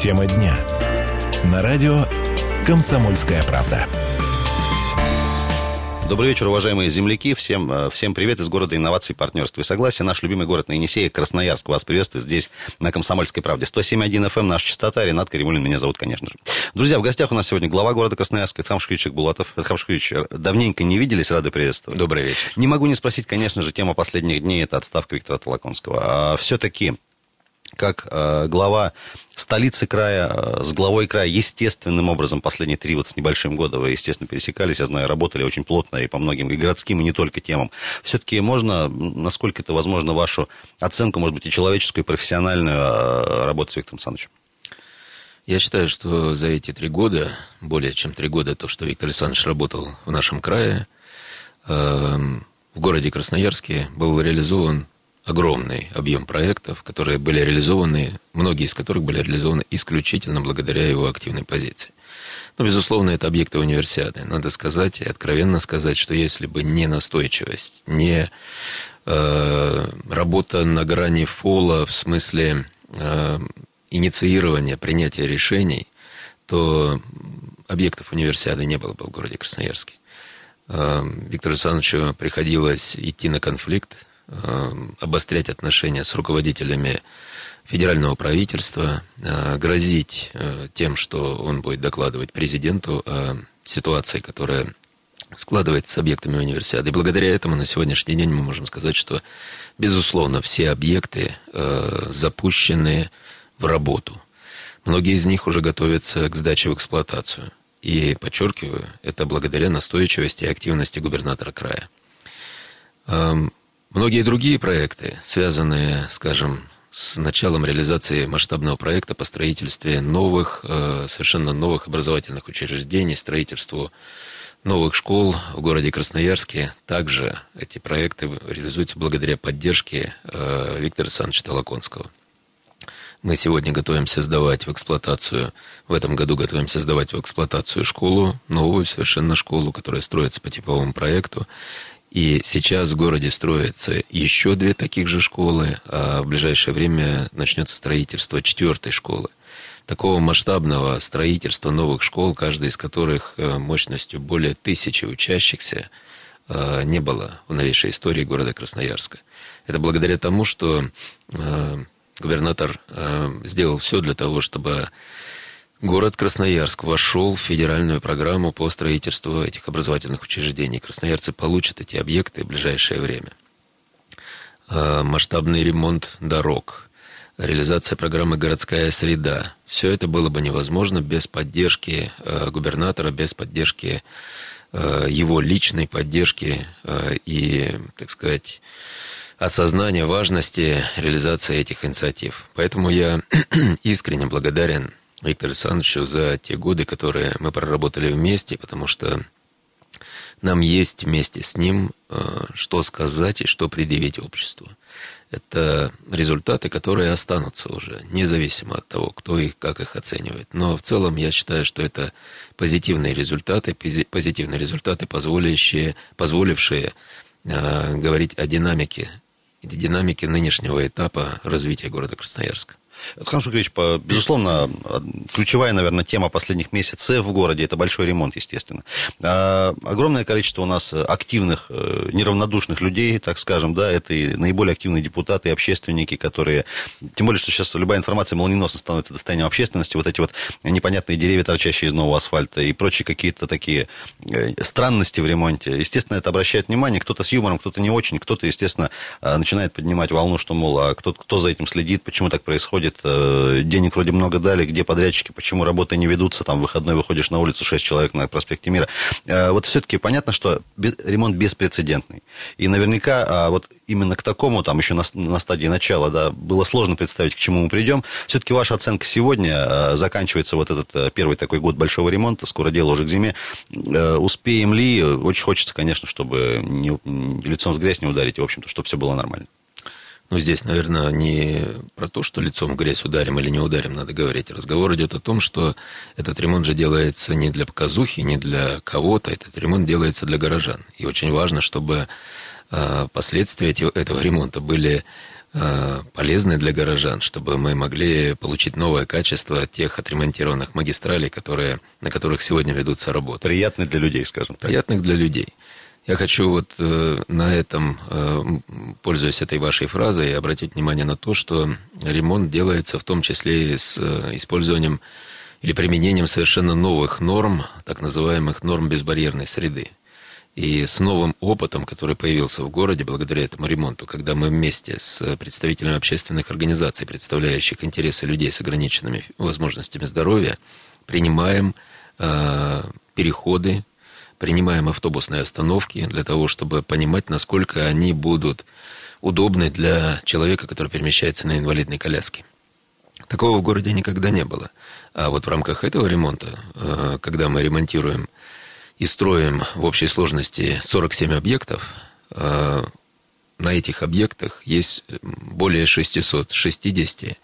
Тема дня. На радио «Комсомольская правда». Добрый вечер, уважаемые земляки. Всем, э, всем привет из города инноваций, партнерства и согласия. Наш любимый город на Енисее, Красноярск, вас приветствует здесь, на «Комсомольской правде». 107.1 FM, наша частота. Ренат Каримулин меня зовут, конечно же. Друзья, в гостях у нас сегодня глава города Красноярска, Эдхам Шкевич Булатов. Шкевич, давненько не виделись, рады приветствовать. Добрый вечер. Не могу не спросить, конечно же, тема последних дней – это отставка Виктора Толоконского. А все-таки как э, глава столицы края, э, с главой края, естественным образом последние три вот с небольшим года вы, естественно, пересекались, я знаю, работали очень плотно и по многим и городским, и не только темам. Все-таки можно, насколько это возможно, вашу оценку, может быть, и человеческую, и профессиональную э, работу с Виктором Александровичем? Я считаю, что за эти три года, более чем три года, то, что Виктор Александрович работал в нашем крае, э, в городе Красноярске был реализован огромный объем проектов, которые были реализованы, многие из которых были реализованы исключительно благодаря его активной позиции. Но, безусловно, это объекты универсиады. Надо сказать и откровенно сказать, что если бы не настойчивость, не э, работа на грани фола в смысле э, инициирования, принятия решений, то объектов универсиады не было бы в городе Красноярске. Э, Виктору Александровичу приходилось идти на конфликт, обострять отношения с руководителями федерального правительства, э, грозить э, тем, что он будет докладывать президенту о ситуации, которая складывается с объектами универсиады. И благодаря этому на сегодняшний день мы можем сказать, что, безусловно, все объекты запущены в работу. Многие из них уже готовятся к сдаче в эксплуатацию. И, подчеркиваю, это благодаря настойчивости и активности губернатора края. Эм, Многие другие проекты, связанные, скажем, с началом реализации масштабного проекта по строительству новых, э, совершенно новых образовательных учреждений, строительству новых школ в городе Красноярске. Также эти проекты реализуются благодаря поддержке э, Виктора Александровича Толоконского. Мы сегодня готовимся сдавать в эксплуатацию, в этом году готовимся сдавать в эксплуатацию школу, новую совершенно школу, которая строится по типовому проекту. И сейчас в городе строятся еще две таких же школы, а в ближайшее время начнется строительство четвертой школы. Такого масштабного строительства новых школ, каждая из которых э, мощностью более тысячи учащихся, э, не было в новейшей истории города Красноярска. Это благодаря тому, что э, губернатор сделал все для того, чтобы Город Красноярск вошел в федеральную программу по строительству этих образовательных учреждений. Красноярцы получат эти объекты в ближайшее время. А, масштабный ремонт дорог, реализация программы «Городская среда». Все это было бы невозможно без поддержки а, губернатора, без поддержки а, его личной поддержки и, так сказать, осознания важности реализации этих инициатив. Поэтому я искренне благодарен Виктору Александровичу за те годы, которые мы проработали вместе, потому что нам есть вместе с ним э, что сказать и что предъявить обществу. Это результаты, которые останутся уже, независимо от того, кто их, как их оценивает. Но в целом я считаю, что это позитивные результаты, позитивные результаты, позволяющие, позволившие э, говорить о динамике, динамике нынешнего этапа развития города Красноярска. Александр Шугрич, безусловно, ключевая, наверное, тема последних месяцев в городе – это большой ремонт, естественно. А, огромное количество у нас активных, э, неравнодушных людей, так скажем, да, это и наиболее активные депутаты, и общественники, которые, тем более, что сейчас любая информация молниеносно становится достоянием общественности, вот эти вот непонятные деревья, торчащие из нового асфальта, и прочие какие-то такие э, странности в ремонте. Естественно, это обращает внимание, кто-то с юмором, кто-то не очень, кто-то, естественно, э, начинает поднимать волну, что, мол, а кто, кто за этим следит, почему так происходит, происходит, э, денег вроде много дали, где подрядчики, почему работы не ведутся, там в выходной выходишь на улицу, 6 человек на проспекте Мира. Э, вот все-таки понятно, что ремонт беспрецедентный. И наверняка а, вот именно к такому, там еще на, на стадии начала, да, было сложно представить, к чему мы придем. Все-таки ваша оценка сегодня, э, заканчивается вот этот первый такой год большого ремонта, скоро дело уже к зиме. Успеем ли? Очень хочется, конечно, чтобы не, лицом в грязь не ударить, и, в общем-то, чтобы все было нормально. Ну, здесь, наверное, не про то, что лицом в грязь ударим или не ударим, надо говорить. Разговор идет о том, что этот ремонт же делается не для показухи, не для кого-то. Этот ремонт делается для горожан. И очень важно, чтобы а, последствия этого ремонта были э, полезны для горожан, чтобы мы могли получить новое качество тех отремонтированных магистралей, которые, на которых сегодня ведутся работы. Приятны для людей, скажем так. Приятных для людей. Я хочу вот э, на этом, э, пользуясь этой вашей фразой, обратить внимание на то, что ремонт делается в том числе с э, использованием или применением совершенно новых норм, так называемых норм безбарьерной среды. И с новым опытом, который появился в городе благодаря этому ремонту, когда мы вместе с представителями общественных организаций, представляющих интересы людей с ограниченными возможностями здоровья, принимаем э, переходы принимаем автобусные остановки для того, чтобы понимать, насколько они будут удобны для человека, который перемещается на инвалидной коляске. Такого в городе никогда не было. А вот в рамках этого ремонта, э, когда мы ремонтируем и строим в общей сложности 47 объектов, э, на этих объектах есть более 660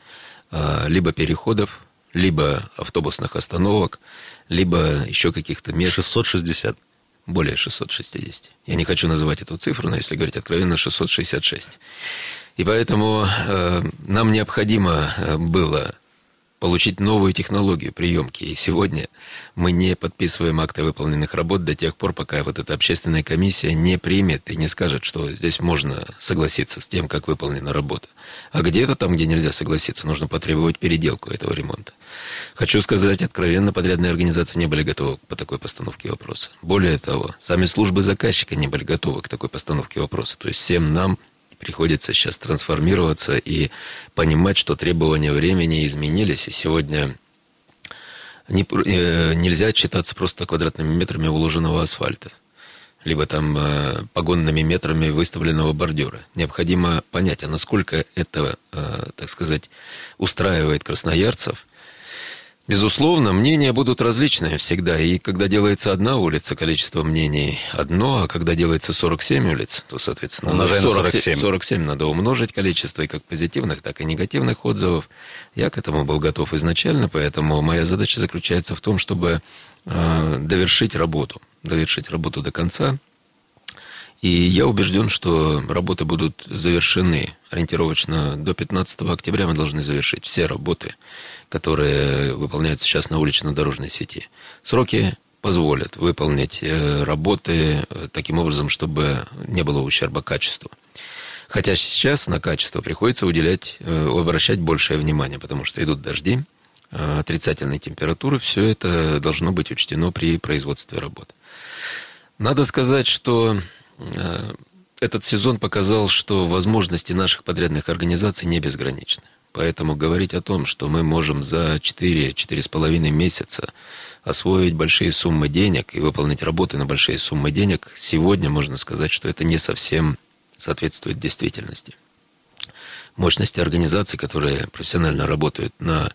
э, либо переходов, либо автобусных остановок, либо еще каких-то мест. 660 более 660. Я не хочу называть эту цифру, но если говорить откровенно, 666. И поэтому э, нам необходимо э, было получить новую технологию приемки. И сегодня мы не подписываем акты выполненных работ до тех пор, пока вот эта общественная комиссия не примет и не скажет, что здесь можно согласиться с тем, как выполнена работа. А где-то там, где нельзя согласиться, нужно потребовать переделку этого ремонта. Хочу сказать откровенно, подрядные организации не были готовы по такой постановке вопроса. Более того, сами службы заказчика не были готовы к такой постановке вопроса. То есть всем нам приходится сейчас трансформироваться и понимать, что требования времени изменились, и сегодня не, э, нельзя отчитаться просто квадратными метрами уложенного асфальта, либо там э, погонными метрами выставленного бордюра. Необходимо понять, а насколько это, э, так сказать, устраивает красноярцев – Безусловно, мнения будут различные всегда. И когда делается одна улица, количество мнений одно, а когда делается 47 улиц, то, соответственно, Умножаем 47. 47 надо умножить количество и как позитивных, так и негативных отзывов. Я к этому был готов изначально, поэтому моя задача заключается в том, чтобы э, довершить работу, довершить работу до конца. И я убежден, что работы будут завершены ориентировочно до 15 октября мы должны завершить все работы которые выполняются сейчас на улично-дорожной сети. Сроки позволят выполнить э, работы э, таким образом, чтобы не было ущерба качеству. Хотя сейчас на качество приходится уделять, э, обращать большее внимание, потому что идут дожди, отрицательные температуры, все это должно быть учтено при производстве работ. Надо сказать, что этот сезон показал, что возможности наших подрядных организаций не безграничны. Поэтому говорить о том, что мы можем за 4-4,5 месяца освоить большие суммы денег и выполнить работы на большие суммы денег, сегодня можно сказать, что это не совсем соответствует действительности. Мощности организаций, которые профессионально работают на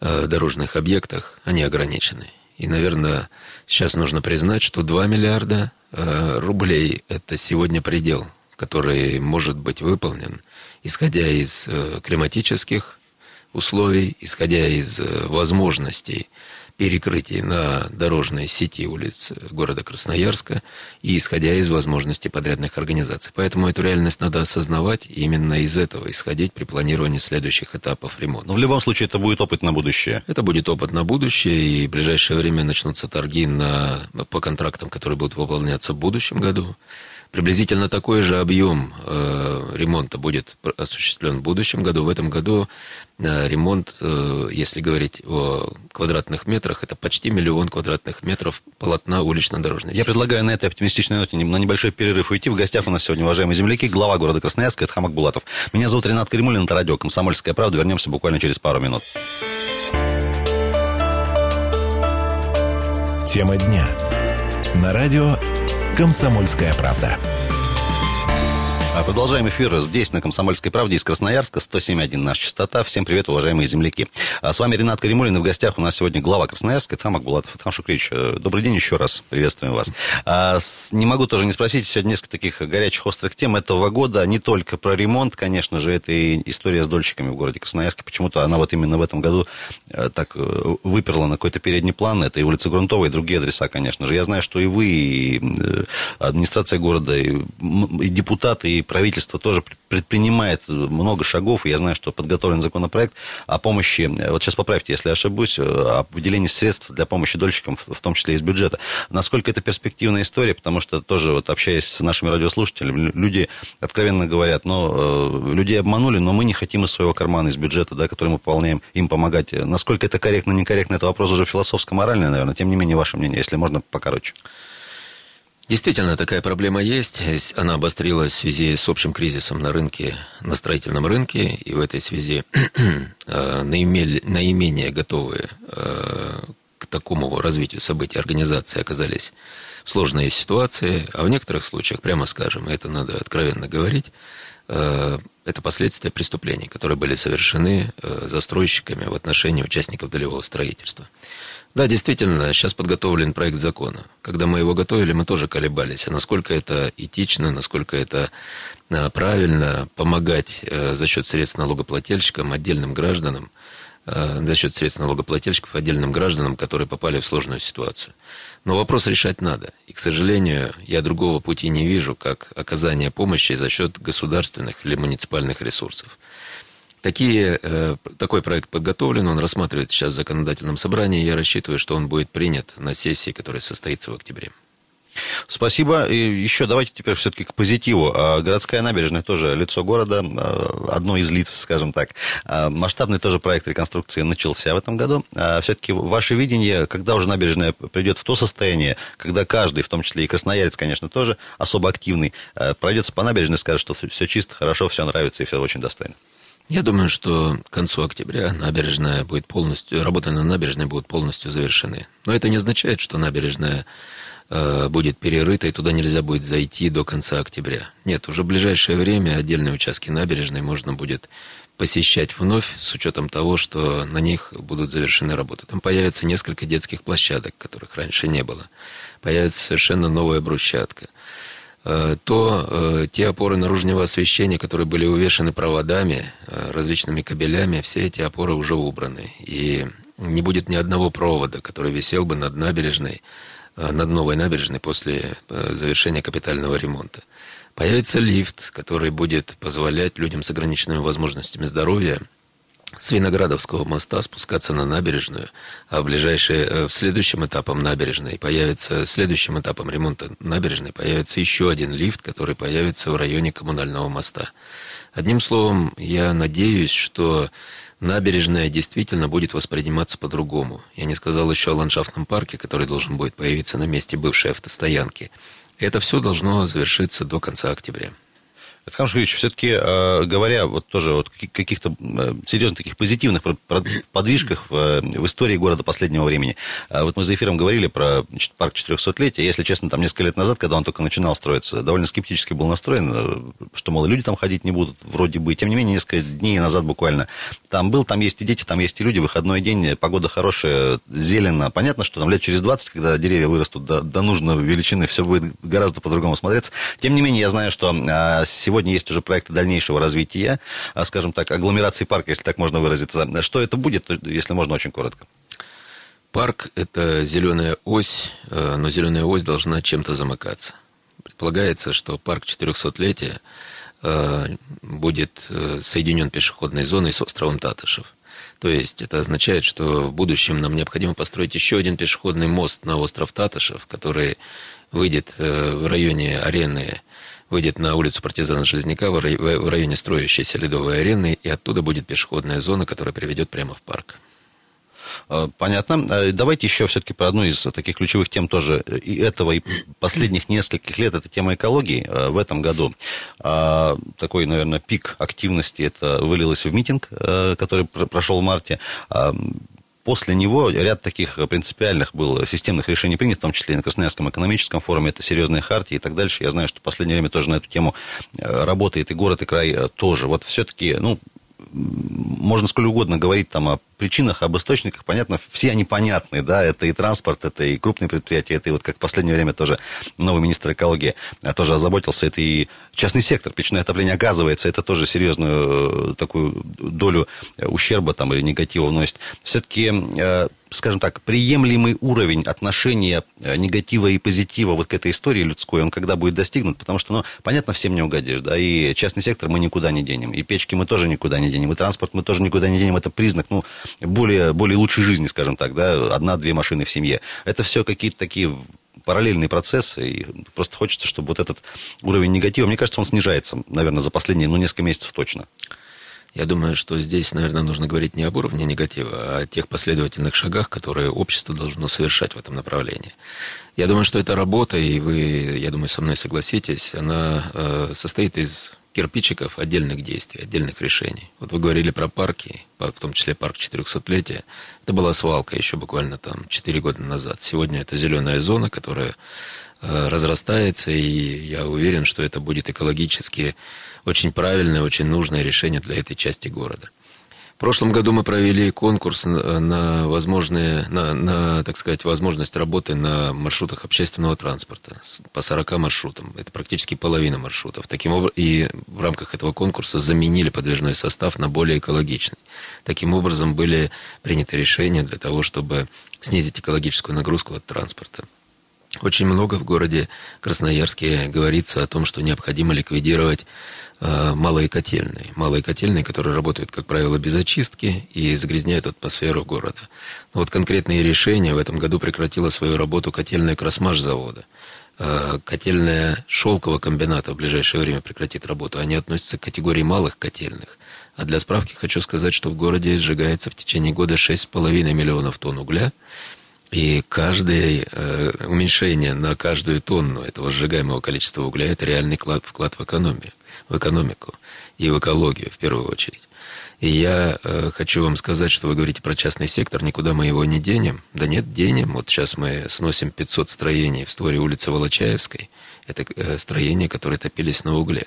э, дорожных объектах, они ограничены. И, наверное, сейчас нужно признать, что 2 миллиарда э, рублей – это сегодня предел, который может быть выполнен – исходя из э, климатических условий, исходя из э, возможностей перекрытий на дорожной сети улиц города Красноярска и исходя из возможностей подрядных организаций. Поэтому эту реальность надо осознавать и именно из этого исходить при планировании следующих этапов ремонта. Но в любом случае это будет опыт на будущее. Это будет опыт на будущее, и в ближайшее время начнутся торги на, по контрактам, которые будут выполняться в будущем году. Приблизительно такой же объем э, ремонта будет осуществлен в будущем году. В этом году э, ремонт, э, если говорить о квадратных метрах, это почти миллион квадратных метров полотна улично-дорожной Я предлагаю на этой оптимистичной ноте на небольшой перерыв уйти. В гостях у нас сегодня, уважаемые земляки, глава города Красноярска, это Хамак Булатов. Меня зовут Ренат Каримулин, это радио «Комсомольская правда». Вернемся буквально через пару минут. Тема дня. На радио «Комсомольская правда». А продолжаем эфир здесь, на «Комсомольской правде» из Красноярска, 107.1 наша частота. Всем привет, уважаемые земляки. А с вами Ренат Каримулин, и в гостях у нас сегодня глава Красноярска, Тхам Акбулатов. Тхам Шукрич, э, добрый день еще раз, приветствуем вас. А, не могу тоже не спросить, сегодня несколько таких горячих, острых тем этого года, не только про ремонт, конечно же, это и история с дольщиками в городе Красноярске. Почему-то она вот именно в этом году э, так э, выперла на какой-то передний план. Это и улица Грунтовая, и другие адреса, конечно же. Я знаю, что и вы, и администрация города, и депутаты, и правительство тоже предпринимает много шагов, и я знаю, что подготовлен законопроект о помощи, вот сейчас поправьте, если ошибусь, о выделении средств для помощи дольщикам, в том числе из бюджета. Насколько это перспективная история, потому что тоже вот общаясь с нашими радиослушателями, люди откровенно говорят, ну, людей обманули, но мы не хотим из своего кармана, из бюджета, да, который мы пополняем, им помогать. Насколько это корректно, некорректно, это вопрос уже философско-моральный, наверное, тем не менее, ваше мнение, если можно покороче. Действительно, такая проблема есть. Она обострилась в связи с общим кризисом на рынке, на строительном рынке. И в этой связи э, наименее готовые э, к такому развитию событий организации оказались в сложной ситуации. А в некоторых случаях, прямо скажем, это надо откровенно говорить, э, это последствия преступлений, которые были совершены застройщиками в отношении участников долевого строительства. Да, действительно, сейчас подготовлен проект закона. Когда мы его готовили, мы тоже колебались, а насколько это этично, насколько это а, правильно помогать э, за счет средств налогоплательщикам, отдельным гражданам, э, за счет средств налогоплательщиков отдельным гражданам, которые попали в сложную ситуацию. Но вопрос решать надо. И, к сожалению, я другого пути не вижу, как оказание помощи за счет государственных или муниципальных ресурсов. Такие, э, такой проект подготовлен, он рассматривается сейчас в законодательном собрании. Я рассчитываю, что он будет принят на сессии, которая состоится в октябре. Спасибо. И еще давайте теперь все-таки к позитиву. А, городская набережная тоже лицо города, а, одно из лиц, скажем так. А, масштабный тоже проект реконструкции начался в этом году. Все-таки ваше видение, когда уже набережная придет в то состояние, когда каждый, в том числе и красноярец, конечно, тоже особо активный, пройдется по набережной скажет, что все чисто, хорошо, все нравится и все очень достойно. Я думаю, что к концу октября набережная будет полностью, работы на набережной будут полностью завершены. Но это не означает, что набережная э, будет перерыта и туда нельзя будет зайти до конца октября. Нет, уже в ближайшее время отдельные участки набережной можно будет посещать вновь с учетом того, что на них будут завершены работы. Там появится несколько детских площадок, которых раньше не было. Появится совершенно новая брусчатка. Э, то э, те опоры наружного освещения, которые были увешаны проводами, э, различными кабелями, все эти опоры уже убраны. И не будет ни одного провода, который висел бы над набережной, над новой набережной после завершения капитального ремонта. Появится лифт, который будет позволять людям с ограниченными возможностями здоровья с Виноградовского моста спускаться на набережную, а в ближайшие, э, в следующем этапом набережной появится, следующим этапом ремонта набережной появится еще один лифт, который появится в районе коммунального моста. Одним словом, я надеюсь, что набережная действительно будет восприниматься по-другому. Я не сказал еще о ландшафтном парке, который должен будет появиться на месте бывшей автостоянки. Это все должно завершиться до конца октября. Александр Шевич, все-таки э, говоря вот тоже вот каких-то э, серьезных таких позитивных подвижках в, э, в истории города последнего времени. Вот мы за эфиром говорили про парк 400-летия. Если честно, там несколько лет назад, когда он только начинал строиться, довольно скептически был настроен, что, мол, люди там ходить не будут, вроде бы. Тем не менее, несколько дней назад буквально там был, там есть и дети, там есть и люди, выходной день, погода хорошая, зелено. Понятно, что там лет через 20, когда деревья вырастут до, до нужной величины, все будет гораздо по-другому смотреться. Тем не менее, я знаю, что сегодня Сегодня есть уже проекты дальнейшего развития, а, скажем так, агломерации парка, если так можно выразиться. Что это будет, если можно, очень коротко? Парк – это зеленая ось, э, но зеленая ось должна чем-то замыкаться. Предполагается, что парк 400-летия э, будет э, соединен пешеходной зоной с островом Татышев. То есть это означает, что в будущем нам необходимо построить еще один пешеходный мост на остров Татышев, который выйдет в районе арены выйдет на улицу партизана Железняка в районе строящейся ледовой арены, и оттуда будет пешеходная зона, которая приведет прямо в парк. А, понятно. А, давайте еще все-таки про одну из таких ключевых тем тоже и этого, и последних нескольких лет. Это тема экологии. А, в этом году такой, наверное, пик активности это вылилось в митинг, который прошел в марте. После него ряд таких принципиальных был системных решений принят, в том числе и на Красноярском экономическом форуме, это серьезные хартии и так дальше. Я знаю, что в последнее время тоже на эту тему э, работает и город, и край э, тоже. Вот все-таки, ну, можно сколько угодно говорить там о причинах, об источниках, понятно, все они понятны, да, это и транспорт, это и крупные предприятия, это и вот как в последнее время тоже новый министр экологии а, тоже озаботился, это и частный сектор, печное отопление, оказывается, это тоже серьезную э, такую долю ущерба там или негатива вносит. Все-таки скажем так, приемлемый уровень отношения э, негатива и позитива вот к этой истории людской, он когда будет достигнут? Потому что, ну, понятно, всем не угодишь, да, и частный сектор мы никуда не денем, и печки мы тоже никуда не денем, и транспорт мы тоже никуда не денем, это признак, ну, более, более лучшей жизни, скажем так, да, одна-две машины в семье. Это все какие-то такие параллельные процессы, и просто хочется, чтобы вот этот уровень негатива, мне кажется, он снижается, наверное, за последние, ну, несколько месяцев точно. Я думаю, что здесь, наверное, нужно говорить не об уровне негатива, а о тех последовательных шагах, которые общество должно совершать в этом направлении. Я думаю, что эта работа, и вы, я думаю, со мной согласитесь, она э, состоит из кирпичиков отдельных действий, отдельных решений. Вот вы говорили про парки, в том числе парк 400-летия. Это была свалка еще буквально там 4 года назад. Сегодня это зеленая зона, которая э, разрастается, и я уверен, что это будет экологически очень правильное, очень нужное решение для этой части города. В прошлом году мы провели конкурс на возможные, на, на, так сказать, возможность работы на маршрутах общественного транспорта по 40 маршрутам. Это практически половина маршрутов. Таким образом, и в рамках этого конкурса заменили подвижной состав на более экологичный. Таким образом, были приняты решения для того, чтобы снизить экологическую нагрузку от транспорта. Очень много в городе Красноярске говорится о том, что необходимо ликвидировать Э, малые котельные. Малые котельные, которые работают, как правило, без очистки и загрязняют атмосферу города. Но вот конкретные решения. В этом году прекратила свою работу котельная Красмаш завода. Э, котельная Шелкового комбината в ближайшее время прекратит работу. Они относятся к категории малых котельных. А для справки хочу сказать, что в городе сжигается в течение года 6,5 миллионов тонн угля. И каждое э, уменьшение на каждую тонну этого сжигаемого количества угля – это реальный вклад, вклад в экономию в экономику и в экологию в первую очередь. И я э, хочу вам сказать, что вы говорите про частный сектор, никуда мы его не денем. Да нет, денем. Вот сейчас мы сносим 500 строений в створе улицы Волочаевской. Это э, строения, которые топились на угле.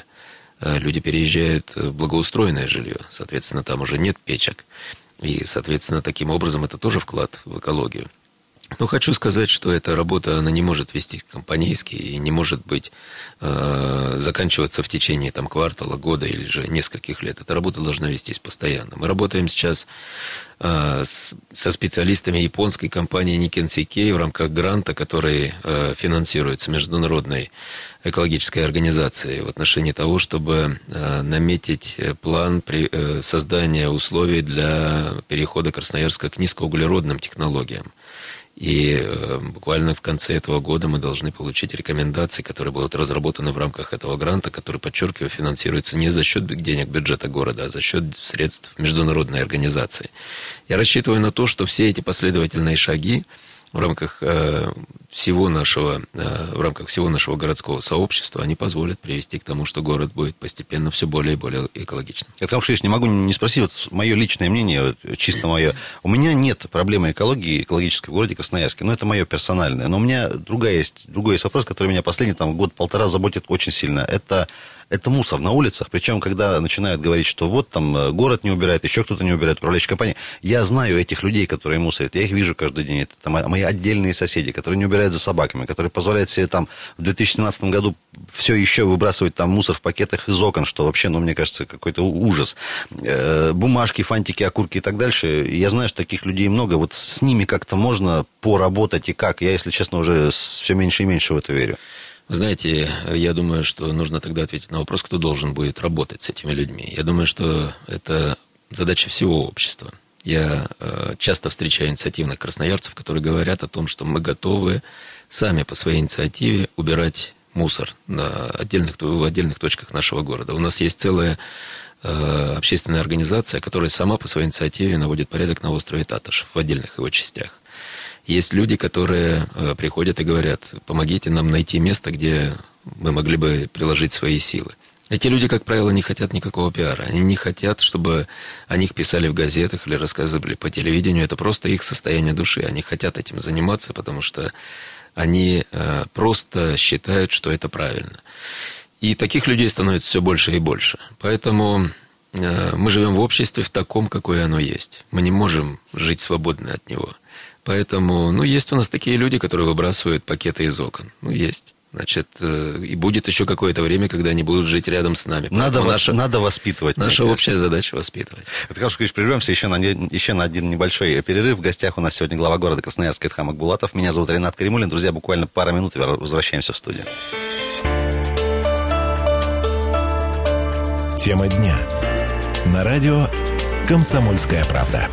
Э, люди переезжают в благоустроенное жилье, соответственно, там уже нет печек. И, соответственно, таким образом это тоже вклад в экологию. Но хочу сказать, что эта работа, она не может вестись компанейски и не может быть, э, заканчиваться в течение там, квартала, года или же нескольких лет. Эта работа должна вестись постоянно. Мы работаем сейчас э, с, со специалистами японской компании Nikken Seikei в рамках гранта, который э, финансируется международной экологической организацией в отношении того, чтобы э, наметить план при, э, создания условий для перехода Красноярска к низкоуглеродным технологиям. И э, буквально в конце этого года мы должны получить рекомендации, которые будут разработаны в рамках этого гранта, который, подчеркиваю, финансируется не за счет денег бюджета города, а за счет средств международной организации. Я рассчитываю на то, что все эти последовательные шаги в рамках э, всего нашего, э, в рамках всего нашего городского сообщества, они позволят привести к тому, что город будет постепенно все более и более экологичным. Это, уж я не могу не спросить, вот мое личное мнение, чисто мое. У меня нет проблемы экологии, экологической в городе Красноярске, но это мое персональное. Но у меня другая есть, другой есть вопрос, который меня последний там, год-полтора заботит очень сильно. Это это мусор на улицах. Причем, когда начинают говорить, что вот там э, город не убирает, еще кто-то не убирает, управляющая компания. Я знаю этих людей, которые мусорят. Я их вижу каждый день. Это там, мои отдельные соседи, которые не убирают за собаками, которые позволяют себе там в 2017 году все еще выбрасывать там мусор в пакетах из окон, что вообще, ну, мне кажется, какой-то ужас. Э, бумажки, фантики, окурки и так дальше. Я знаю, что таких людей много. Вот с ними как-то можно поработать и как. Я, если честно, уже все меньше и меньше в это верю. Вы знаете, я думаю, что нужно тогда ответить на вопрос, кто должен будет работать с этими людьми. Я думаю, что это задача всего общества. Я э, часто встречаю инициативных красноярцев, которые говорят о том, что мы готовы сами по своей инициативе убирать мусор на отдельных, в отдельных точках нашего города. У нас есть целая э, общественная организация, которая сама по своей инициативе наводит порядок на острове Таташ в отдельных его частях. Есть люди, которые э, приходят и говорят, помогите нам найти место, где мы могли бы приложить свои силы. Эти люди, как правило, не хотят никакого пиара. Они не хотят, чтобы о них писали в газетах или рассказывали по телевидению. Это просто их состояние души. Они хотят этим заниматься, потому что они э, просто считают, что это правильно. И таких людей становится все больше и больше. Поэтому э, мы живем в обществе в таком, какое оно есть. Мы не можем жить свободно от него. Поэтому, ну, есть у нас такие люди, которые выбрасывают пакеты из окон. Ну, есть. Значит, э, и будет еще какое-то время, когда они будут жить рядом с нами. Надо, вос, наша, надо воспитывать. Наша общая задача воспитывать. Это хорошо, Ильич, прервемся еще на, еще на один небольшой перерыв. В гостях у нас сегодня глава города Красноярск Эдхам Акбулатов. Меня зовут Ренат Каримулин. Друзья, буквально пара минут и возвращаемся в студию. Тема дня. На радио «Комсомольская правда».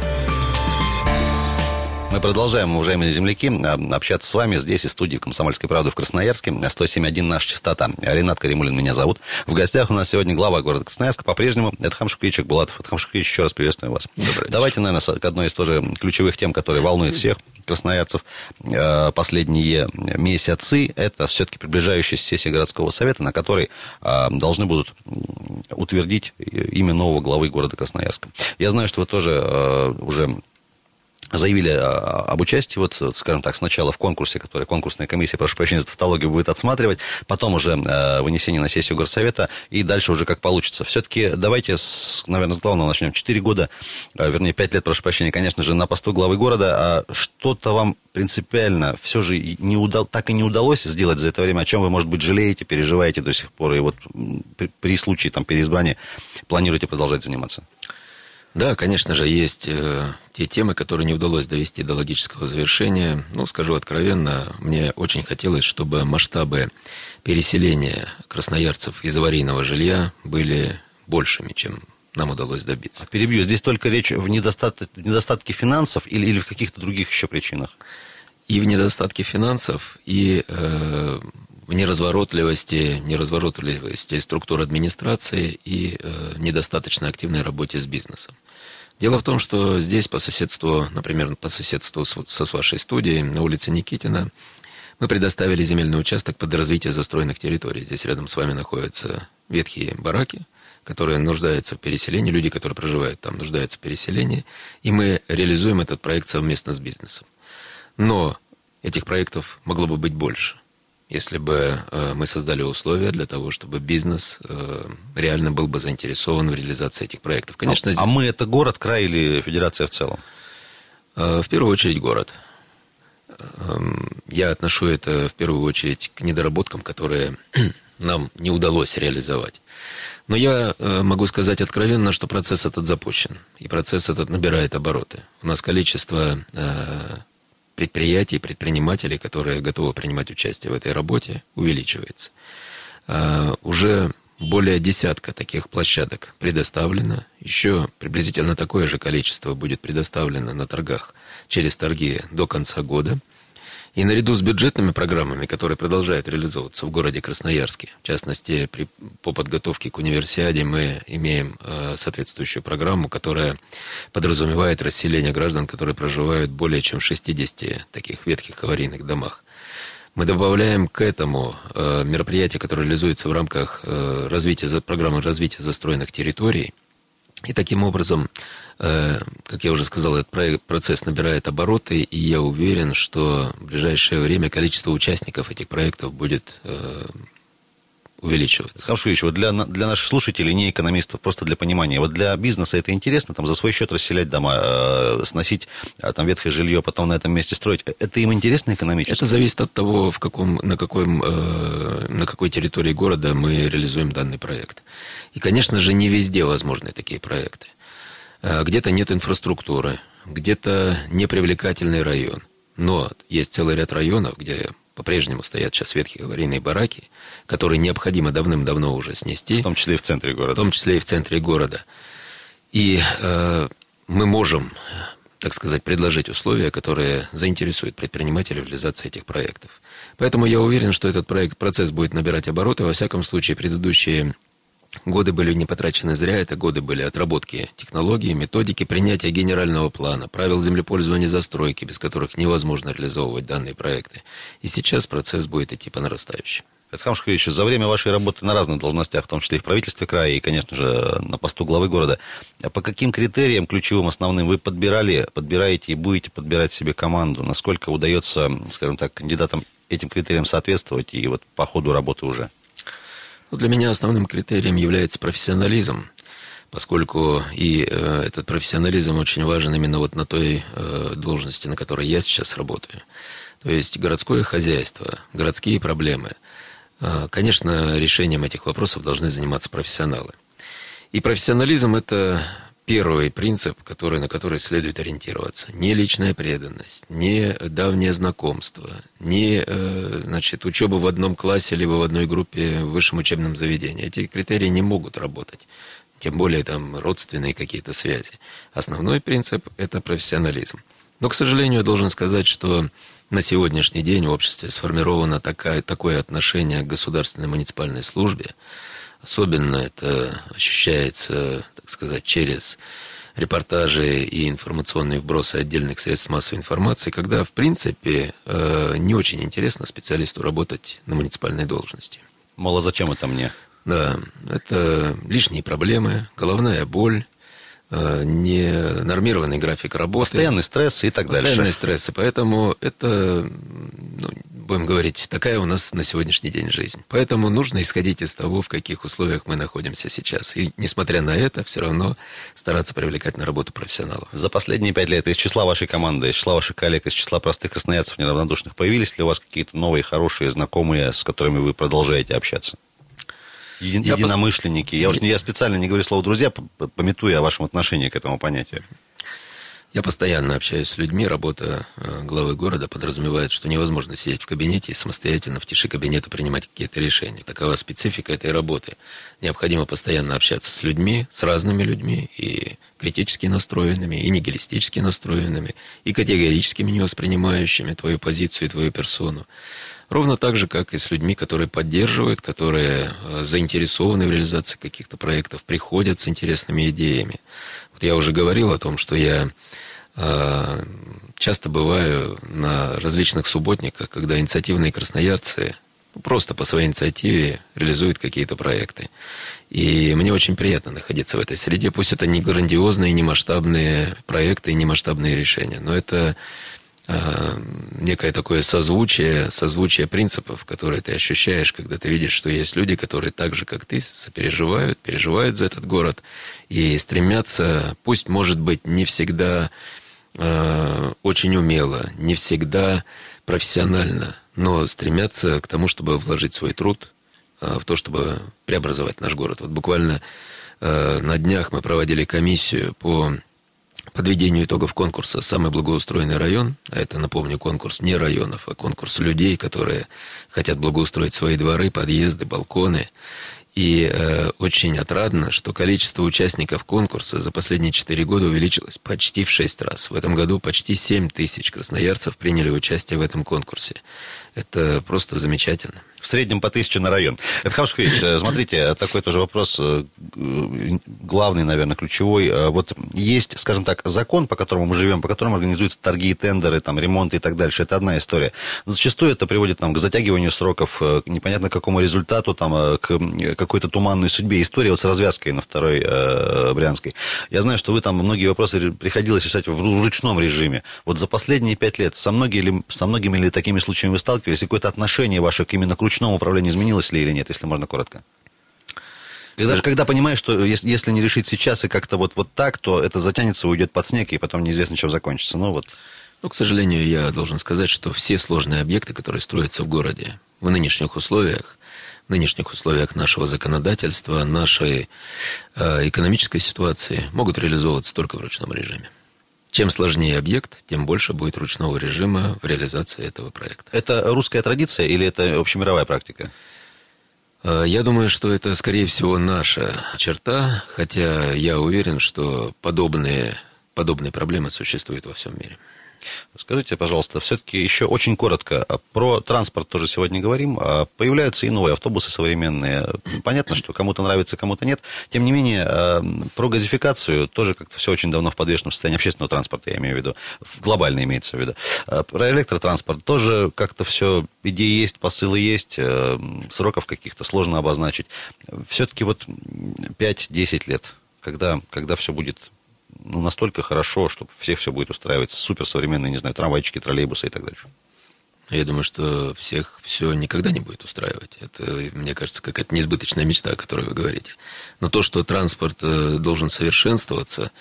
Мы продолжаем, уважаемые земляки, общаться с вами здесь из студии «Комсомольской правды» в Красноярске. 107.1 наша частота. Ренат Каримулин меня зовут. В гостях у нас сегодня глава города Красноярска. По-прежнему это Хамшукричек Булатов. Это Хамшукрич, еще раз приветствую вас. Давайте, наверное, к одной из тоже ключевых тем, которые волнуют всех красноярцев э, последние месяцы. Это все-таки приближающаяся сессия городского совета, на которой э, должны будут утвердить имя нового главы города Красноярска. Я знаю, что вы тоже э, уже заявили а, об участии, вот, скажем так, сначала в конкурсе, который конкурсная комиссия, прошу прощения за тавтологию, будет отсматривать, потом уже э, вынесение на сессию горсовета, и дальше уже как получится. Все-таки давайте, с, наверное, с главного начнем. Четыре года, э, вернее, пять лет, прошу прощения, конечно же, на посту главы города, а что-то вам принципиально все же не удал, так и не удалось сделать за это время, о чем вы, может быть, жалеете, переживаете до сих пор, и вот при, при случае там, переизбрания планируете продолжать заниматься? Да, конечно же, есть э, те темы, которые не удалось довести до логического завершения. Ну, скажу откровенно, мне очень хотелось, чтобы масштабы переселения красноярцев из аварийного жилья были большими, чем нам удалось добиться. Перебью, здесь только речь в недостатке, в недостатке финансов или, или в каких-то других еще причинах? И в недостатке финансов, и э, в неразворотливости, неразворотливости структур администрации и э, недостаточно активной работе с бизнесом. Дело в том, что здесь по соседству, например, по соседству с, со с вашей студией на улице Никитина, мы предоставили земельный участок под развитие застроенных территорий. Здесь рядом с вами находятся ветхие бараки, которые нуждаются в переселении, люди, которые проживают там, нуждаются в переселении, и мы реализуем этот проект совместно с бизнесом. Но этих проектов могло бы быть больше если бы э, мы создали условия для того, чтобы бизнес э, реально был бы заинтересован в реализации этих проектов. Конечно, а, здесь... а мы это город, край или федерация в целом? Э, в первую очередь город. Эм, я отношу это в первую очередь к недоработкам, которые нам не удалось реализовать. Но я могу сказать откровенно, что процесс этот запущен, и процесс этот набирает обороты. У нас количество предприятий, предпринимателей, которые готовы принимать участие в этой работе, увеличивается. А, уже более десятка таких площадок предоставлено. Еще приблизительно такое же количество будет предоставлено на торгах через торги до конца года – и наряду с бюджетными программами, которые продолжают реализовываться в городе Красноярске, в частности, при, по подготовке к универсиаде мы имеем э, соответствующую программу, которая подразумевает расселение граждан, которые проживают более чем в 60 таких ветхих аварийных домах. Мы добавляем к этому э, мероприятия, которые реализуются в рамках э, развития, программы развития застроенных территорий. И таким образом Э, как я уже сказал, этот процесс набирает обороты, и я уверен, что в ближайшее время количество участников этих проектов будет э, увеличиваться. Хамшевич, вот для, для наших слушателей, не экономистов, просто для понимания, вот для бизнеса это интересно, там за свой счет расселять дома, э, сносить э, там ветхое жилье, потом на этом месте строить. Это им интересно экономически? Это зависит от того, в каком, на, какой, э, на какой территории города мы реализуем данный проект. И, конечно же, не везде возможны такие проекты. Э, где-то нет инфраструктуры, где-то непривлекательный район. Но есть целый ряд районов, где по-прежнему стоят сейчас ветхие аварийные бараки, которые необходимо давным-давно уже снести. В том числе и в центре города. В том числе и в центре города. И э, мы можем, так сказать, предложить условия, которые заинтересуют предпринимателей в реализации этих проектов. Поэтому я уверен, что этот проект, процесс будет набирать обороты. Во всяком случае, предыдущие Годы были не потрачены зря, это годы были отработки технологий, методики, принятия генерального плана, правил землепользования застройки, без которых невозможно реализовывать данные проекты. И сейчас процесс будет идти по нарастающей. Эдхам Шахович, за время вашей работы на разных должностях, в том числе и в правительстве края, и, конечно же, на посту главы города, по каким критериям ключевым, основным вы подбирали, подбираете и будете подбирать себе команду? Насколько удается, скажем так, кандидатам этим критериям соответствовать и вот по ходу работы уже? Ну, для меня основным критерием является профессионализм, поскольку и э, этот профессионализм очень важен именно вот на той э, должности, на которой я сейчас работаю. То есть городское хозяйство, городские проблемы. Э, конечно, решением этих вопросов должны заниматься профессионалы. И профессионализм – это первый принцип, который, на который следует ориентироваться. Не личная преданность, не давнее знакомство, не э, значит, учеба в одном классе либо в одной группе в высшем учебном заведении. Эти критерии не могут работать. Тем более там родственные какие-то связи. Основной принцип – это профессионализм. Но, к сожалению, я должен сказать, что на сегодняшний день в обществе сформировано такая, такое отношение к государственной муниципальной службе, Особенно это ощущается, так сказать, через репортажи и информационные вбросы отдельных средств массовой информации, когда, в принципе, э, не очень интересно специалисту работать на муниципальной должности. Мало зачем это мне? Да, это лишние проблемы, головная боль, Э, не нормированный график работы. Постоянный стресс и так постоянный дальше. Постоянный стресс. И поэтому это, ну, будем говорить, такая у нас на сегодняшний день жизнь. Поэтому нужно исходить из того, в каких условиях мы находимся сейчас. И, несмотря на это, все равно стараться привлекать на работу профессионалов. За последние пять лет из числа вашей команды, из числа ваших коллег, из числа простых красноярцев неравнодушных, появились ли у вас какие-то новые, хорошие, знакомые, с которыми вы продолжаете общаться? Еди, я единомышленники. Пос... Я, уж, я специально не говорю слово «друзья», пометуя о вашем отношении к этому понятию. Я постоянно общаюсь с людьми. Работа э, главы города подразумевает, что невозможно сидеть в кабинете и самостоятельно в тиши кабинета принимать какие-то решения. Такова специфика этой работы. Необходимо постоянно общаться с людьми, с разными людьми, и критически настроенными, и нигилистически настроенными, и категорически не воспринимающими твою позицию и твою персону. Ровно так же, как и с людьми, которые поддерживают, которые э, заинтересованы в реализации каких-то проектов, приходят с интересными идеями. Вот я уже говорил о том, что я э, часто бываю на различных субботниках, когда инициативные красноярцы просто по своей инициативе реализуют какие-то проекты. И мне очень приятно находиться в этой среде. Пусть это не грандиозные, не масштабные проекты и не масштабные решения, но это некое такое созвучие, созвучие принципов, которые ты ощущаешь, когда ты видишь, что есть люди, которые так же, как ты, сопереживают, переживают за этот город и стремятся, пусть, может быть, не всегда э, очень умело, не всегда профессионально, но стремятся к тому, чтобы вложить свой труд э, в то, чтобы преобразовать наш город. Вот буквально э, на днях мы проводили комиссию по подведению итогов конкурса «Самый благоустроенный район», а это, напомню, конкурс не районов, а конкурс людей, которые хотят благоустроить свои дворы, подъезды, балконы. И э, очень отрадно, что количество участников конкурса за последние четыре года увеличилось почти в шесть раз. В этом году почти семь тысяч красноярцев приняли участие в этом конкурсе. Это просто замечательно. В среднем по тысяче на район. Это Хавшкович, э, смотрите, такой тоже вопрос, э, главный, наверное, ключевой. Э, вот есть, скажем так, закон, по которому мы живем, по которому организуются торги, тендеры, там, ремонты и так дальше. Это одна история. Зачастую это приводит там, к затягиванию сроков, к непонятно какому результату, там, к какой-то туманной судьбе. История вот с развязкой на второй э, Брянской. Я знаю, что вы там многие вопросы приходилось решать в ручном режиме. Вот за последние пять лет со, многими, со многими ли такими случаями вы сталкивались? И какое-то отношение ваше к именно к ручному управлению изменилось ли или нет, если можно коротко? Когда, когда понимаешь, что если, если не решить сейчас и как-то вот, вот так, то это затянется, уйдет под снег, и потом неизвестно, чем закончится. Ну, вот. ну, к сожалению, я должен сказать, что все сложные объекты, которые строятся в городе, в нынешних условиях, в нынешних условиях нашего законодательства, нашей э, экономической ситуации, могут реализовываться только в ручном режиме. Чем сложнее объект, тем больше будет ручного режима в реализации этого проекта. Это русская традиция или это общемировая практика? А, я думаю, что это, скорее всего, наша черта, хотя я уверен, что подобные, подобные проблемы существуют во всем мире. Скажите, пожалуйста, все-таки еще очень коротко. А про транспорт тоже сегодня говорим. А появляются и новые автобусы современные. Понятно, что кому-то нравится, кому-то нет. Тем не менее, про газификацию тоже как-то все очень давно в подвешенном состоянии общественного транспорта, я имею в виду. Глобально имеется в виду. Про электротранспорт тоже как-то все, идеи есть, посылы есть, сроков каких-то сложно обозначить. Все-таки вот 5-10 лет, когда, когда все будет ну, настолько хорошо, что всех все будет устраивать. Суперсовременные, не знаю, трамвайчики, троллейбусы и так дальше. Я думаю, что всех все никогда не будет устраивать. Это, мне кажется, какая-то неизбыточная мечта, о которой вы говорите. Но то, что транспорт э, должен совершенствоваться,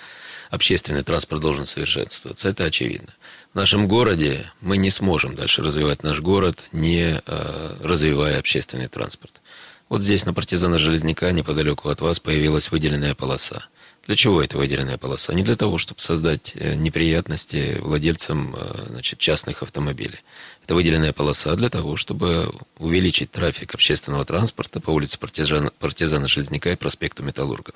общественный транспорт должен совершенствоваться, это очевидно. В нашем городе мы не сможем дальше развивать наш город, не э, развивая общественный транспорт. Вот здесь, на партизана Железняка, неподалеку от вас, появилась выделенная полоса. Для чего эта выделенная полоса? Не для того, чтобы создать э, неприятности владельцам э, значит, частных автомобилей. Это выделенная полоса для того, чтобы увеличить трафик общественного транспорта по улице партизана, партизана Железняка и проспекту Металлургов.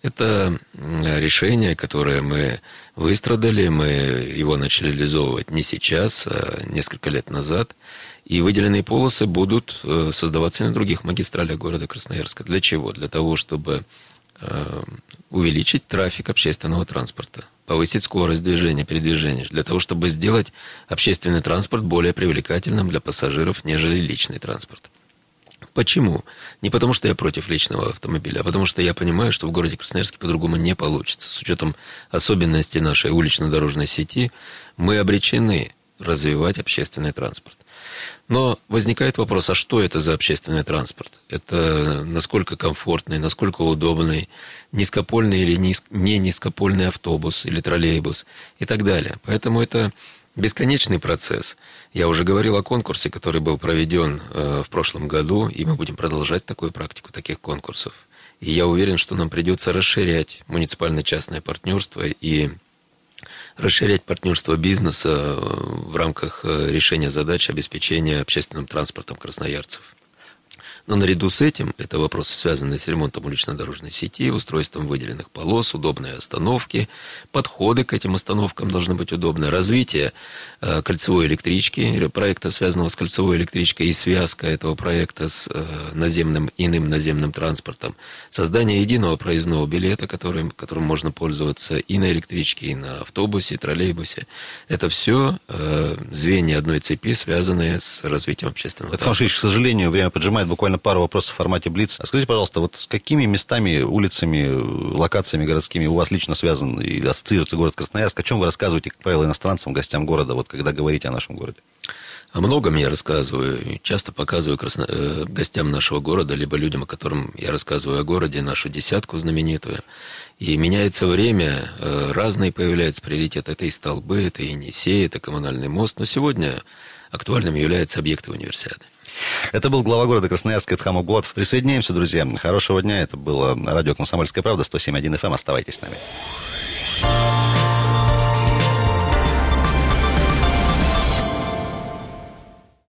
Это решение, которое мы выстрадали, мы его начали реализовывать не сейчас, а несколько лет назад. И выделенные полосы будут э, создаваться на других магистралях города Красноярска. Для чего? Для того, чтобы увеличить трафик общественного транспорта, повысить скорость движения, передвижения, для того, чтобы сделать общественный транспорт более привлекательным для пассажиров, нежели личный транспорт. Почему? Не потому, что я против личного автомобиля, а потому что я понимаю, что в городе Красноярске по-другому не получится. С учетом особенностей нашей улично-дорожной сети, мы обречены развивать общественный транспорт. Но возникает вопрос, а что это за общественный транспорт? Это насколько комфортный, насколько удобный, низкопольный или не низкопольный автобус или троллейбус и так далее. Поэтому это бесконечный процесс. Я уже говорил о конкурсе, который был проведен э, в прошлом году, и мы будем продолжать такую практику, таких конкурсов. И я уверен, что нам придется расширять муниципально-частное партнерство и расширять партнерство бизнеса э, в рамках э, решения задач обеспечения общественным транспортом красноярцев. Но наряду с этим, это вопросы, связанные с ремонтом улично-дорожной сети, устройством выделенных полос, удобные остановки, подходы к этим остановкам должны быть удобны, развитие э, кольцевой электрички, проекта, связанного с кольцевой электричкой, и связка этого проекта с э, наземным, иным наземным транспортом, создание единого проездного билета, которым, которым можно пользоваться и на электричке, и на автобусе, и троллейбусе. Это все э, звенья одной цепи, связанные с развитием общественного транспорта. к сожалению, время поджимает буквально буквально пару вопросов в формате Блиц. А скажите, пожалуйста, вот с какими местами, улицами, локациями городскими у вас лично связан и ассоциируется город Красноярск? О чем вы рассказываете, как правило, иностранцам, гостям города, вот когда говорите о нашем городе? О многом я рассказываю. Часто показываю красно... Э, гостям нашего города, либо людям, о котором я рассказываю о городе, нашу десятку знаменитую. И меняется время, э, разные появляются приоритеты. Это и столбы, это и Енисей, это коммунальный мост. Но сегодня актуальным является объекты универсиады. Это был глава города Красноярска Эдхам Углотов. Присоединяемся, друзья. Хорошего дня. Это было радио «Комсомольская правда», 107.1 FM. Эм. Оставайтесь с нами.